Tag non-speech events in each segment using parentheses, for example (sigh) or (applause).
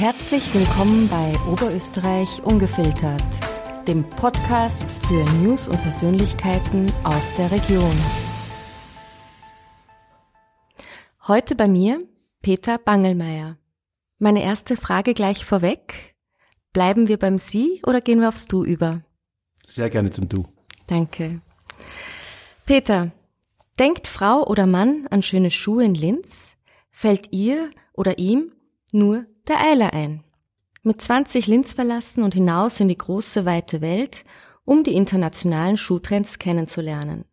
Herzlich willkommen bei Oberösterreich Ungefiltert, dem Podcast für News und Persönlichkeiten aus der Region. Heute bei mir Peter Bangelmeier. Meine erste Frage gleich vorweg. Bleiben wir beim Sie oder gehen wir aufs Du über? Sehr gerne zum Du. Danke. Peter, denkt Frau oder Mann an schöne Schuhe in Linz, fällt ihr oder ihm nur der Eiler ein. Mit 20 Linz verlassen und hinaus in die große weite Welt, um die internationalen Schuhtrends kennenzulernen.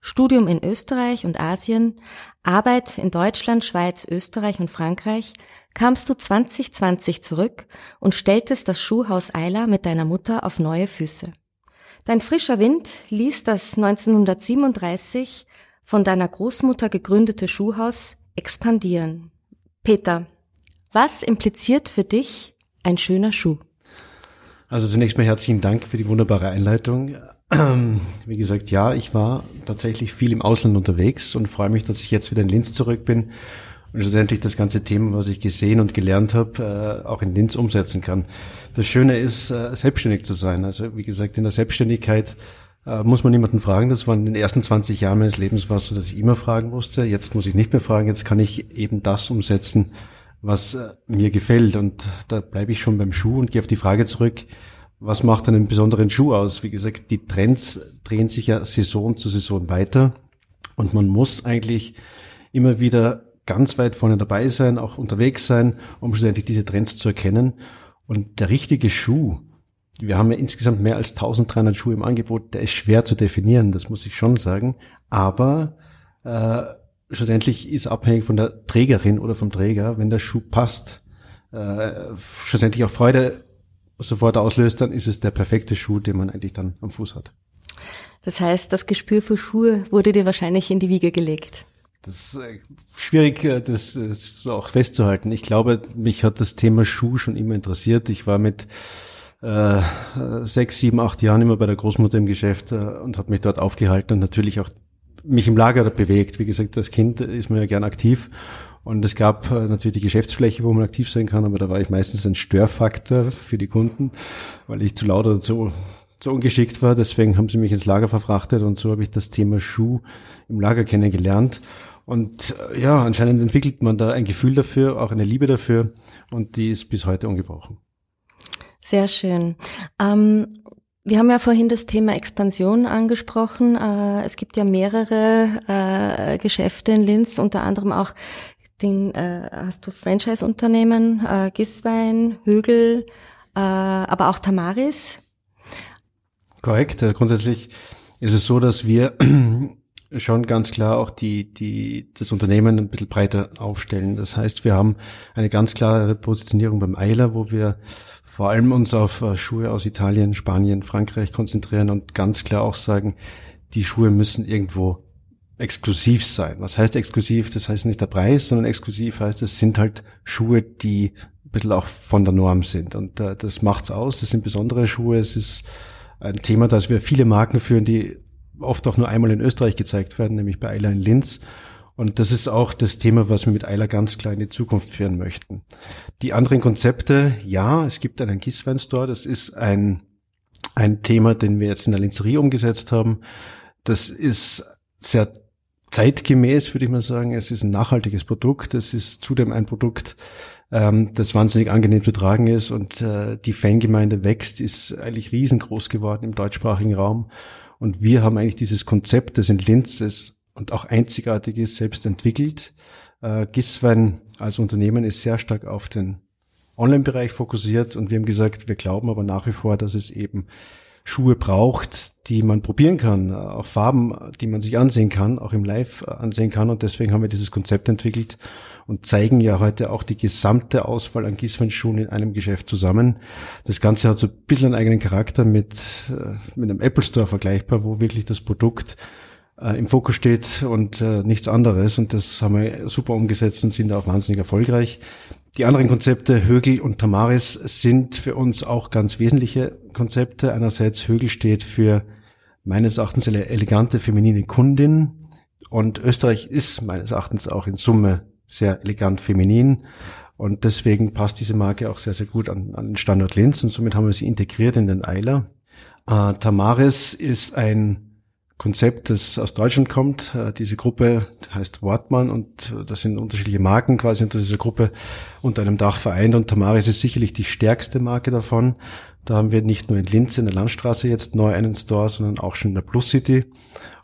Studium in Österreich und Asien, Arbeit in Deutschland, Schweiz, Österreich und Frankreich, kamst du 2020 zurück und stelltest das Schuhhaus Eiler mit deiner Mutter auf neue Füße. Dein frischer Wind ließ das 1937 von deiner Großmutter gegründete Schuhhaus expandieren. Peter, was impliziert für dich ein schöner Schuh? Also zunächst mal herzlichen Dank für die wunderbare Einleitung. Wie gesagt, ja, ich war tatsächlich viel im Ausland unterwegs und freue mich, dass ich jetzt wieder in Linz zurück bin und schlussendlich das ganze Thema, was ich gesehen und gelernt habe, äh, auch in Linz umsetzen kann. Das Schöne ist, äh, selbstständig zu sein. Also wie gesagt, in der Selbstständigkeit äh, muss man niemanden fragen. Das war in den ersten 20 Jahren meines Lebens war so, dass ich immer fragen musste. Jetzt muss ich nicht mehr fragen. Jetzt kann ich eben das umsetzen, was äh, mir gefällt. Und da bleibe ich schon beim Schuh und gehe auf die Frage zurück, was macht einen besonderen Schuh aus? Wie gesagt, die Trends drehen sich ja Saison zu Saison weiter und man muss eigentlich immer wieder ganz weit vorne dabei sein, auch unterwegs sein, um schlussendlich diese Trends zu erkennen. Und der richtige Schuh, wir haben ja insgesamt mehr als 1300 Schuhe im Angebot, der ist schwer zu definieren, das muss ich schon sagen. Aber äh, schlussendlich ist abhängig von der Trägerin oder vom Träger, wenn der Schuh passt, äh, schlussendlich auch Freude sofort auslöst, dann ist es der perfekte Schuh, den man eigentlich dann am Fuß hat. Das heißt, das Gespür für Schuhe wurde dir wahrscheinlich in die Wiege gelegt. Das ist äh, schwierig, äh, das, das so auch festzuhalten. Ich glaube, mich hat das Thema Schuh schon immer interessiert. Ich war mit äh, sechs, sieben, acht Jahren immer bei der Großmutter im Geschäft äh, und habe mich dort aufgehalten und natürlich auch mich im Lager bewegt. Wie gesagt, als Kind ist man ja gern aktiv. Und es gab äh, natürlich die Geschäftsfläche, wo man aktiv sein kann, aber da war ich meistens ein Störfaktor für die Kunden, weil ich zu laut oder zu, zu ungeschickt war. Deswegen haben sie mich ins Lager verfrachtet und so habe ich das Thema Schuh im Lager kennengelernt. Und äh, ja, anscheinend entwickelt man da ein Gefühl dafür, auch eine Liebe dafür und die ist bis heute ungebrochen. Sehr schön. Ähm, wir haben ja vorhin das Thema Expansion angesprochen. Äh, es gibt ja mehrere äh, Geschäfte in Linz, unter anderem auch den, äh, hast du Franchise-Unternehmen, Giswein, Högel, aber auch Tamaris. Korrekt. Grundsätzlich ist es so, dass wir (clears throat) schon ganz klar auch die, die, das Unternehmen ein bisschen breiter aufstellen. Das heißt, wir haben eine ganz klare Positionierung beim Eiler, wo wir vor allem uns auf äh, Schuhe aus Italien, Spanien, Frankreich konzentrieren und ganz klar auch sagen, die Schuhe müssen irgendwo exklusiv sein. Was heißt exklusiv? Das heißt nicht der Preis, sondern exklusiv heißt, es sind halt Schuhe, die ein bisschen auch von der Norm sind. Und äh, das macht's aus. Das sind besondere Schuhe. Es ist ein Thema, dass wir viele Marken führen, die oft auch nur einmal in Österreich gezeigt werden, nämlich bei Eiler in Linz. Und das ist auch das Thema, was wir mit Eiler ganz klar in die Zukunft führen möchten. Die anderen Konzepte, ja, es gibt einen Giswein Store, das ist ein, ein Thema, den wir jetzt in der Linzerie umgesetzt haben. Das ist sehr zeitgemäß, würde ich mal sagen. Es ist ein nachhaltiges Produkt. Es ist zudem ein Produkt, ähm, das wahnsinnig angenehm zu tragen ist und äh, die Fangemeinde wächst, ist eigentlich riesengroß geworden im deutschsprachigen Raum. Und wir haben eigentlich dieses Konzept, das in Linz ist, und auch einzigartig ist, selbst entwickelt. Äh, Giswein als Unternehmen ist sehr stark auf den Online-Bereich fokussiert und wir haben gesagt, wir glauben aber nach wie vor, dass es eben Schuhe braucht, die man probieren kann, auch Farben, die man sich ansehen kann, auch im Live ansehen kann. Und deswegen haben wir dieses Konzept entwickelt und zeigen ja heute auch die gesamte Auswahl an Giswein-Schuhen in einem Geschäft zusammen. Das Ganze hat so ein bisschen einen eigenen Charakter mit, äh, mit einem Apple Store vergleichbar, wo wirklich das Produkt äh, im Fokus steht und äh, nichts anderes. Und das haben wir super umgesetzt und sind auch wahnsinnig erfolgreich. Die anderen Konzepte, Högel und Tamaris, sind für uns auch ganz wesentliche Konzepte. Einerseits Högel steht für meines Erachtens eine elegante feminine Kundin und Österreich ist meines Erachtens auch in Summe sehr elegant feminin. Und deswegen passt diese Marke auch sehr, sehr gut an, an den Standort Linz und somit haben wir sie integriert in den Eiler. Äh, Tamaris ist ein Konzept, das aus Deutschland kommt. Äh, diese Gruppe heißt Wortmann und äh, das sind unterschiedliche Marken quasi unter dieser Gruppe unter einem Dach vereint und Tamaris ist sicherlich die stärkste Marke davon. Da haben wir nicht nur in Linz in der Landstraße jetzt neu einen Store, sondern auch schon in der Plus City.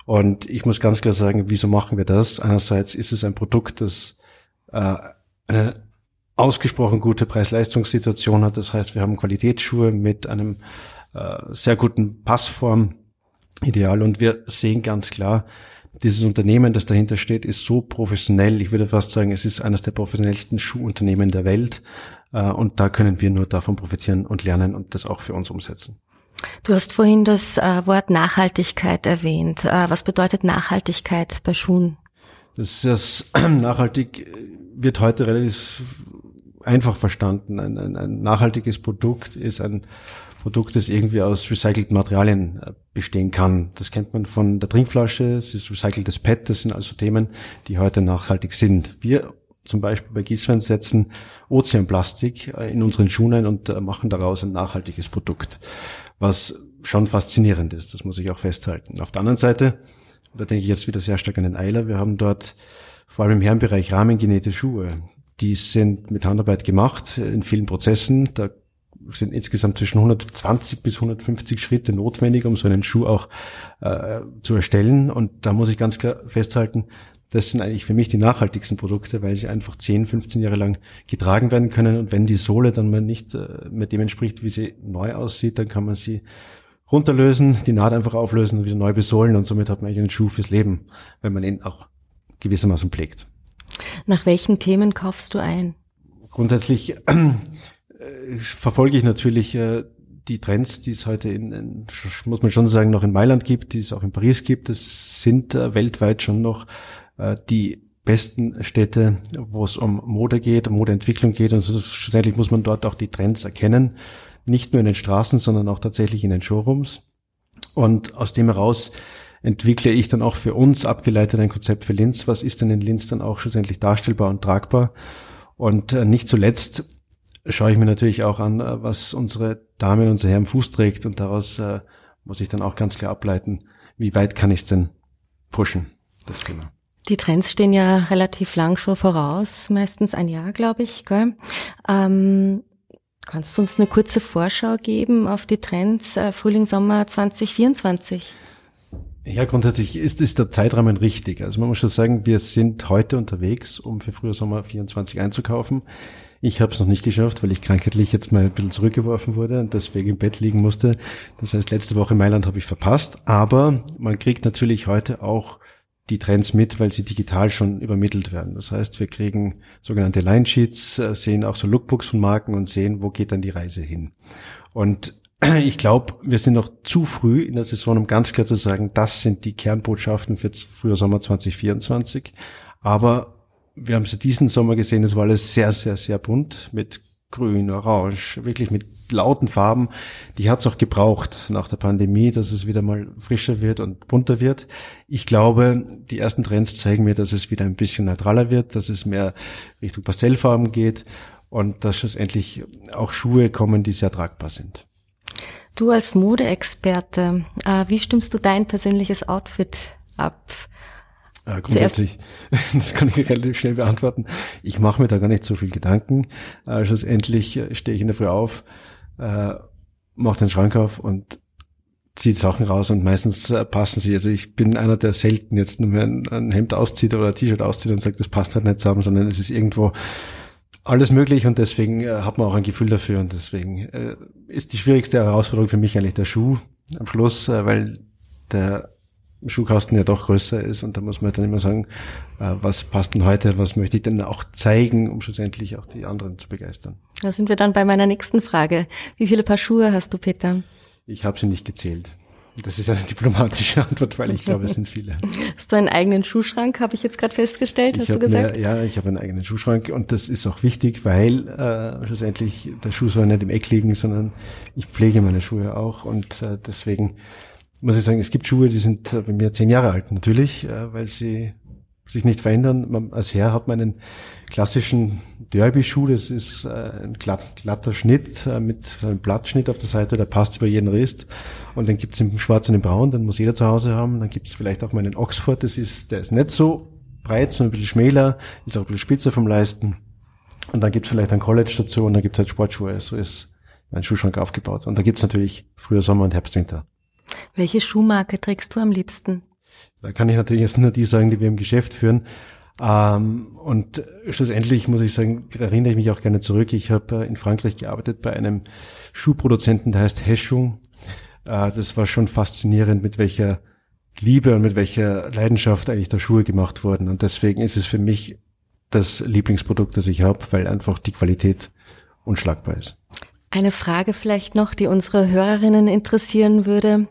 Und ich muss ganz klar sagen, wieso machen wir das? Einerseits ist es ein Produkt, das äh, eine ausgesprochen gute Preis-Leistungssituation hat. Das heißt, wir haben Qualitätsschuhe mit einem sehr guten Passform Ideal und wir sehen ganz klar, dieses Unternehmen, das dahinter steht, ist so professionell. Ich würde fast sagen, es ist eines der professionellsten Schuhunternehmen der Welt. Äh, und da können wir nur davon profitieren und lernen und das auch für uns umsetzen. Du hast vorhin das äh, Wort Nachhaltigkeit erwähnt. Äh, was bedeutet Nachhaltigkeit bei Schuhen? Das, das (clears throat) nachhaltig wird heute relativ einfach verstanden. Ein, ein, ein nachhaltiges Produkt ist ein Produkt, das irgendwie aus recycelten Materialien äh, bestehen kann. Das kennt man von der Trinkflasche, es ist recyceltes PET, das sind also Themen, die heute nachhaltig sind. Wir zum Beispiel bei Gießwein setzen Ozeanplastik äh, in unseren Schuhen ein und äh, machen daraus ein nachhaltiges Produkt, was schon faszinierend ist, das muss ich auch festhalten. Auf der anderen Seite, da denke ich jetzt wieder sehr stark an den Eiler, wir haben dort vor allem im Herrenbereich rahmengenähte Schuhe. Die sind mit Handarbeit gemacht in vielen Prozessen. Da sind insgesamt zwischen 120 bis 150 Schritte notwendig, um so einen Schuh auch äh, zu erstellen. Und da muss ich ganz klar festhalten, das sind eigentlich für mich die nachhaltigsten Produkte, weil sie einfach 10, 15 Jahre lang getragen werden können. Und wenn die Sohle dann mal nicht äh, mit dem entspricht, wie sie neu aussieht, dann kann man sie runterlösen, die Naht einfach auflösen und wieder neu besohlen. Und somit hat man eigentlich einen Schuh fürs Leben, wenn man ihn auch gewissermaßen pflegt. Nach welchen Themen kaufst du ein? Grundsätzlich äh, verfolge ich natürlich äh, die Trends, die es heute in, in, muss man schon sagen, noch in Mailand gibt, die es auch in Paris gibt. Es sind äh, weltweit schon noch äh, die besten Städte, wo es um Mode geht, um Modeentwicklung geht. Und so, schlussendlich muss man dort auch die Trends erkennen. Nicht nur in den Straßen, sondern auch tatsächlich in den Showrooms. Und aus dem heraus entwickle ich dann auch für uns abgeleitet ein Konzept für Linz. Was ist denn in Linz dann auch schlussendlich darstellbar und tragbar? Und äh, nicht zuletzt schaue ich mir natürlich auch an, äh, was unsere Dame unser Herr im Fuß trägt und daraus äh, muss ich dann auch ganz klar ableiten, wie weit kann ich es denn pushen, das Thema. Die Trends stehen ja relativ lang schon voraus, meistens ein Jahr, glaube ich. Gell? Ähm, kannst du uns eine kurze Vorschau geben auf die Trends äh, Frühling, Sommer 2024? Ja, grundsätzlich ist, ist der Zeitrahmen richtig. Also man muss schon sagen, wir sind heute unterwegs, um für Frühjahr Sommer 24 einzukaufen. Ich habe es noch nicht geschafft, weil ich krankheitlich jetzt mal ein bisschen zurückgeworfen wurde und deswegen im Bett liegen musste. Das heißt, letzte Woche in Mailand habe ich verpasst. Aber man kriegt natürlich heute auch die Trends mit, weil sie digital schon übermittelt werden. Das heißt, wir kriegen sogenannte Line Sheets, äh, sehen auch so Lookbooks von Marken und sehen, wo geht dann die Reise hin. Und (clears throat) ich glaube, wir sind noch zu früh in der Saison, um ganz klar zu sagen, das sind die Kernbotschaften für Frühjahr Sommer 2024. Aber wir haben es diesen Sommer gesehen, es war alles sehr, sehr, sehr bunt mit grün, orange, wirklich mit lauten Farben. Die hat es auch gebraucht nach der Pandemie, dass es wieder mal frischer wird und bunter wird. Ich glaube, die ersten Trends zeigen mir, dass es wieder ein bisschen neutraler wird, dass es mehr Richtung Pastellfarben geht und dass schlussendlich auch Schuhe kommen, die sehr tragbar sind. Du als Modeexperte, äh, wie stimmst du dein persönliches Outfit ab? Äh, grundsätzlich, (laughs) das kann ich relativ schnell beantworten. Ich mache mir da gar nicht so viel Gedanken. Äh, schlussendlich äh, stehe ich in der Früh auf, äh, mache den Schrank auf und ziehe Sachen raus und meistens äh, passen sie. Also ich bin einer, der selten jetzt nur mehr ein, ein Hemd auszieht oder ein T-Shirt auszieht und sagt, das passt halt nicht zusammen, sondern es ist irgendwo alles möglich und deswegen äh, hat man auch ein Gefühl dafür und deswegen äh, ist die schwierigste Herausforderung für mich eigentlich der Schuh am Schluss, äh, weil der Schuhkasten ja doch größer ist und da muss man dann immer sagen, was passt denn heute, was möchte ich denn auch zeigen, um schlussendlich auch die anderen zu begeistern. Da sind wir dann bei meiner nächsten Frage. Wie viele Paar Schuhe hast du, Peter? Ich habe sie nicht gezählt. Das ist eine (laughs) diplomatische Antwort, weil ich glaube, es sind viele. Hast du einen eigenen Schuhschrank, habe ich jetzt gerade festgestellt, ich hast du gesagt? Eine, ja, ich habe einen eigenen Schuhschrank und das ist auch wichtig, weil äh, schlussendlich der Schuh soll nicht im Eck liegen, sondern ich pflege meine Schuhe auch und äh, deswegen muss ich sagen, es gibt Schuhe, die sind äh, bei mir zehn Jahre alt natürlich, äh, weil sie sich nicht verändern. Man, als Herr hat man einen klassischen Derby-Schuh, das ist äh, ein glatt, glatter Schnitt äh, mit einem Blattschnitt auf der Seite, der passt über jeden Rist. Und dann gibt's im Schwarz und im Braun, den muss jeder zu Hause haben. Dann gibt's vielleicht auch mal einen Oxford, das ist, der ist nicht so breit, sondern ein bisschen schmäler, ist auch ein bisschen spitzer vom Leisten. Und dann gibt's vielleicht ein College dazu und dann gibt's halt Sportschuhe. So ist mein Schuhschrank aufgebaut. Und da gibt's natürlich früher Sommer und Herbst, Winter. Welche Schuhmarke trägst du am liebsten? Da kann ich natürlich jetzt nur die sagen, die wir im Geschäft führen. Ähm, und schlussendlich muss ich sagen, erinnere ich mich auch gerne zurück. Ich habe äh, in Frankreich gearbeitet bei einem Schuhproduzenten, der heißt Heschung. Äh, das war schon faszinierend, mit welcher Liebe und mit welcher Leidenschaft eigentlich da Schuhe gemacht wurden. Und deswegen ist es für mich das Lieblingsprodukt, das ich habe, weil einfach die Qualität unschlagbar ist. Eine Frage vielleicht noch, die unsere Hörerinnen interessieren würde.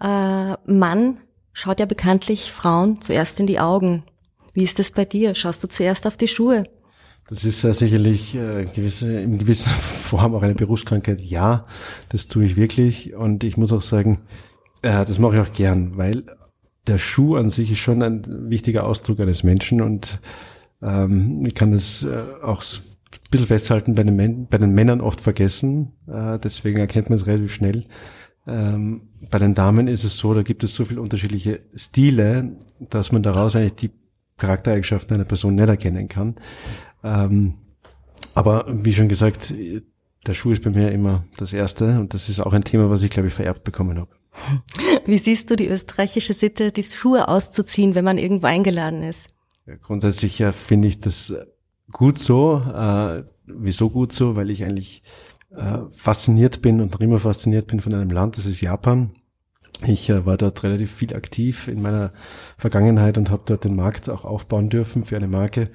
Äh, Mann schaut ja bekanntlich Frauen zuerst in die Augen. Wie ist das bei dir? Schaust du zuerst auf die Schuhe? Das ist äh, sicherlich äh, gewisse, in gewisser (laughs) Form auch eine Berufskrankheit. Ja, das tue ich wirklich. Und ich muss auch sagen, äh, das mache ich auch gern, weil der Schuh an sich ist schon ein wichtiger Ausdruck eines Menschen und ähm, ich kann das äh, auch ein bisschen festhalten, bei den, bei den Männern oft vergessen. Äh, deswegen erkennt man es relativ schnell. Ähm, bei den Damen ist es so, da gibt es so viele unterschiedliche Stile, dass man daraus eigentlich die Charaktereigenschaften einer Person nicht erkennen kann. Ähm, aber wie schon gesagt, der Schuh ist bei mir immer das Erste und das ist auch ein Thema, was ich glaube ich vererbt bekommen habe. (laughs) Wie siehst du die österreichische Sitte, die Schuhe auszuziehen, wenn man irgendwo eingeladen ist? Ja, grundsätzlich ja, finde ich das gut so. Äh, wieso gut so? Weil ich eigentlich äh, fasziniert bin und noch immer fasziniert bin von einem Land, das ist Japan. Ich äh, war dort relativ viel aktiv in meiner Vergangenheit und habe dort den Markt auch aufbauen dürfen für eine Marke.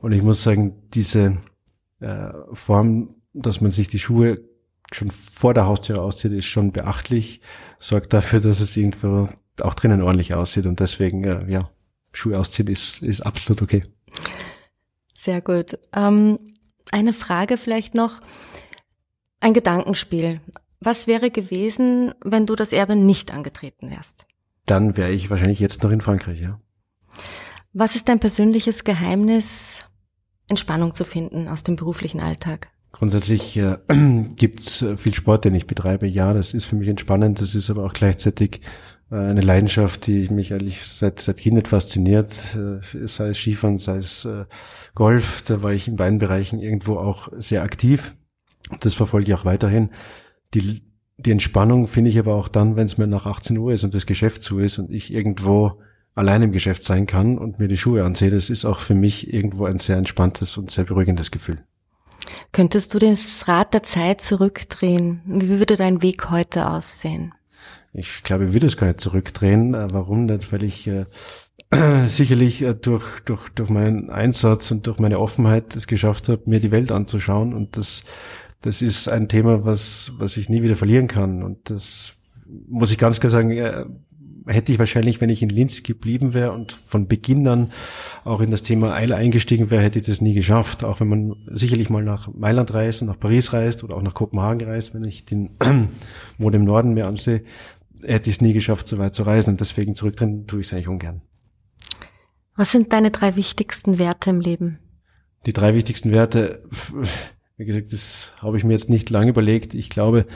Und ich muss sagen, diese äh, Form, dass man sich die Schuhe schon vor der Haustür auszieht, ist schon beachtlich, sorgt dafür, dass es irgendwo auch drinnen ordentlich aussieht. Und deswegen, äh, ja, Schuhe ausziehen ist, ist absolut okay. Sehr gut. Ähm, eine Frage vielleicht noch. Ein Gedankenspiel. Was wäre gewesen, wenn du das Erbe nicht angetreten wärst? Dann wäre ich wahrscheinlich jetzt noch in Frankreich, ja. Was ist dein persönliches Geheimnis, Entspannung zu finden aus dem beruflichen Alltag? Grundsätzlich äh, (clears throat) gibt's äh, viel Sport, den ich betreibe. Ja, das ist für mich entspannend. Das ist aber auch gleichzeitig äh, eine Leidenschaft, die mich eigentlich seit, seit Kindheit fasziniert. Äh, sei es Skifahren, sei es äh, Golf. Da war ich in beiden Bereichen irgendwo auch sehr aktiv. Das verfolge ich auch weiterhin. Die, die Entspannung finde ich aber auch dann, wenn es mir nach 18 Uhr ist und das Geschäft zu ist und ich irgendwo allein im Geschäft sein kann und mir die Schuhe ansehe. Das ist auch für mich irgendwo ein sehr entspanntes und sehr beruhigendes Gefühl. Könntest du das Rad der Zeit zurückdrehen? Wie würde dein Weg heute aussehen? Ich glaube, ich würde es gar nicht zurückdrehen. Äh, warum nicht? Weil ich äh, (clears throat) sicherlich äh, durch, durch, durch meinen Einsatz und durch meine Offenheit es geschafft habe, mir die Welt anzuschauen und das das ist ein Thema, was, was ich nie wieder verlieren kann. Und das muss ich ganz klar sagen, äh, hätte ich wahrscheinlich, wenn ich in Linz geblieben wäre und von Beginn an auch in das Thema Eile eingestiegen wäre, hätte ich das nie geschafft. Auch wenn man sicherlich mal nach Mailand reist und nach Paris reist oder auch nach Kopenhagen reist, wenn ich den (clears throat) Mond im Norden mir ansehe, hätte ich es nie geschafft, so weit zu reisen. Und deswegen zurückdrehen tue ich es eigentlich ungern. Was sind deine drei wichtigsten Werte im Leben? Die drei wichtigsten Werte, wie gesagt, das habe ich mir jetzt nicht lange überlegt. Ich glaube,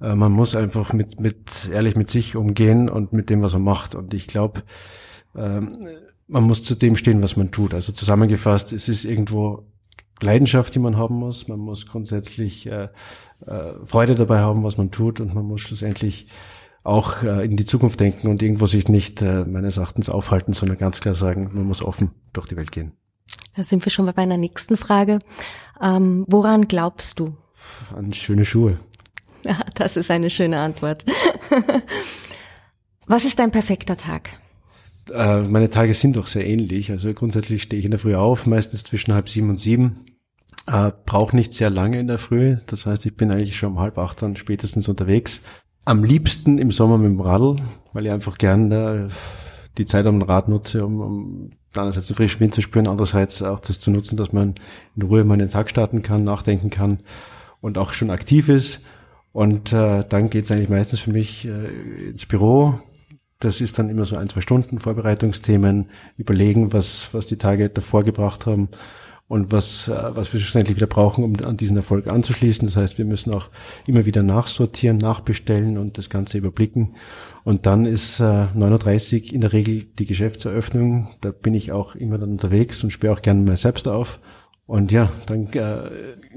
äh, man muss einfach mit, mit ehrlich mit sich umgehen und mit dem, was man macht. Und ich glaube, ähm, man muss zu dem stehen, was man tut. Also zusammengefasst, es ist irgendwo Leidenschaft, die man haben muss. Man muss grundsätzlich äh, äh, Freude dabei haben, was man tut, und man muss schlussendlich auch in die Zukunft denken und irgendwo sich nicht meines Erachtens aufhalten, sondern ganz klar sagen, man muss offen durch die Welt gehen. Da sind wir schon bei meiner nächsten Frage. Ähm, woran glaubst du? An schöne Schuhe. (laughs) Ja, das ist eine schöne Antwort. Was ist dein perfekter Tag? Äh, meine Tage sind doch sehr ähnlich. Also grundsätzlich stehe ich in der Früh auf, meistens zwischen halb sieben und sieben. Äh, Brauche nicht sehr lange in der Früh. Das heißt, ich bin eigentlich schon um halb acht dann spätestens unterwegs. Am liebsten im Sommer mit dem Radl, weil ich einfach gern äh, die Zeit am Rad nutze, um, um einerseits den frischen Wind zu spüren, andererseits auch das zu nutzen, dass man in Ruhe mal den Tag starten kann, nachdenken kann und auch schon aktiv ist. Und äh, dann geht es eigentlich meistens für mich äh, ins Büro, das ist dann immer so ein, zwei Stunden Vorbereitungsthemen, überlegen, was, was die Tage davor gebracht haben und was, äh, was wir schlussendlich wieder brauchen, um an diesen Erfolg anzuschließen. Das heißt, wir müssen auch immer wieder nachsortieren, nachbestellen und das Ganze überblicken. Und dann ist äh, 9.30 in der Regel die Geschäftseröffnung. Da bin ich auch immer dann unterwegs und sperre auch gerne mal selbst auf. Und ja, dann äh,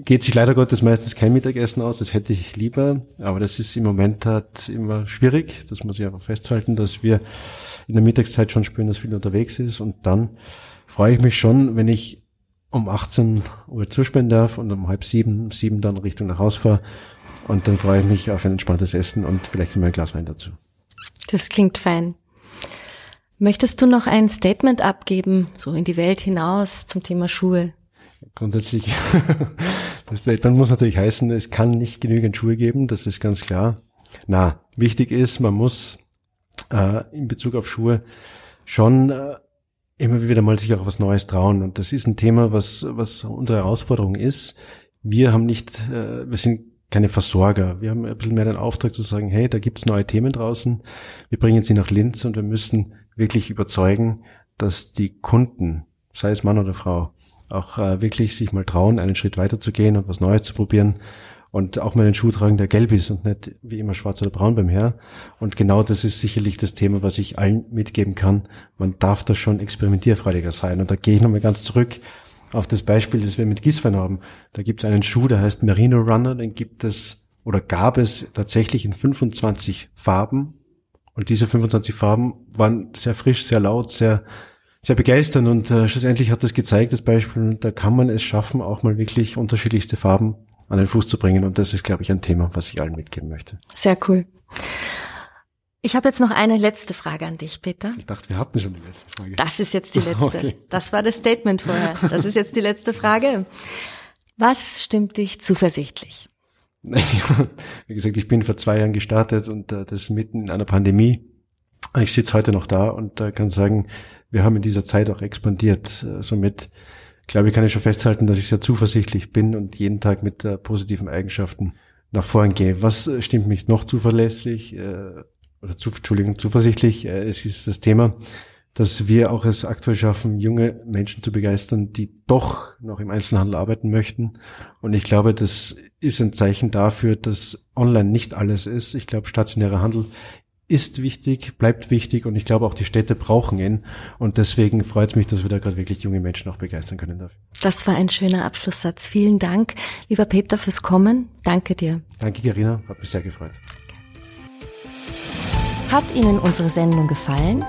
geht sich leider Gottes meistens kein Mittagessen aus. Das hätte ich lieber. Aber das ist im Moment halt immer schwierig. Das muss ich einfach festhalten, dass wir in der Mittagszeit schon spüren, dass viel unterwegs ist. Und dann freue ich mich schon, wenn ich um 18 Uhr zuspenden darf und um halb sieben, sieben dann Richtung nach Haus fahre. Und dann freue ich mich auf ein entspanntes Essen und vielleicht immer ein Glas Wein dazu. Das klingt fein. Möchtest du noch ein Statement abgeben, so in die Welt hinaus zum Thema Schuhe? Grundsätzlich, (laughs) das Statement muss natürlich heißen, es kann nicht genügend Schuhe geben, das ist ganz klar. Na, wichtig ist, man muss äh, in Bezug auf Schuhe schon äh, immer wieder mal sich auch was Neues trauen. Und das ist ein Thema, was, was unsere Herausforderung ist. Wir haben nicht, äh, wir sind keine Versorger. Wir haben ein bisschen mehr den Auftrag zu sagen, hey, da gibt's neue Themen draußen. Wir bringen sie nach Linz und wir müssen wirklich überzeugen, dass die Kunden, sei es Mann oder Frau, auch äh, wirklich sich mal trauen, einen Schritt weiter zu gehen und was Neues zu probieren und auch mal einen Schuh tragen, der gelb ist und nicht wie immer schwarz oder braun beim Herr. Und genau das ist sicherlich das Thema, was ich allen mitgeben kann. Man darf da schon experimentierfreudiger sein. Und da gehe ich nochmal ganz zurück auf das Beispiel, das wir mit Giswein haben. Da gibt es einen Schuh, der heißt Merino Runner, den gibt es oder gab es tatsächlich in 25 Farben. Und diese 25 Farben waren sehr frisch, sehr laut, sehr sehr begeisternd und äh, schlussendlich hat das gezeigt, das Beispiel, da kann man es schaffen, auch mal wirklich unterschiedlichste Farben an den Fuß zu bringen. Und das ist, glaube ich, ein Thema, was ich allen mitgeben möchte. Sehr cool. Ich habe jetzt noch eine letzte Frage an dich, Peter. Ich dachte, wir hatten schon die letzte Frage. Das ist jetzt die letzte. Okay. Das war das Statement vorher. Das ist jetzt die letzte Frage. Was stimmt dich zuversichtlich? (laughs) Wie gesagt, ich bin vor zwei Jahren gestartet und äh, das mitten in einer Pandemie. Ich sitze heute noch da und äh, kann sagen, wir haben in dieser Zeit auch expandiert. Äh, somit glaube ich, kann ich schon festhalten, dass ich sehr zuversichtlich bin und jeden Tag mit äh, positiven Eigenschaften nach vorn gehe. Was äh, stimmt mich noch zuverlässig äh, oder zu, Entschuldigung, zuversichtlich? Äh, es ist das Thema, dass wir auch es aktuell schaffen, junge Menschen zu begeistern, die doch noch im Einzelhandel arbeiten möchten. Und ich glaube, das ist ein Zeichen dafür, dass online nicht alles ist. Ich glaube, stationärer Handel ist wichtig, bleibt wichtig und ich glaube auch die Städte brauchen ihn und deswegen freut es mich, dass wir da gerade wirklich junge Menschen auch begeistern können dafür. Das war ein schöner Abschlusssatz. Vielen Dank, lieber Peter, fürs Kommen. Danke dir. Danke, Karina. Hat mich sehr gefreut. Hat Ihnen unsere Sendung gefallen?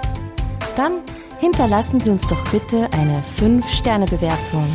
Dann hinterlassen Sie uns doch bitte eine 5-Sterne-Bewertung.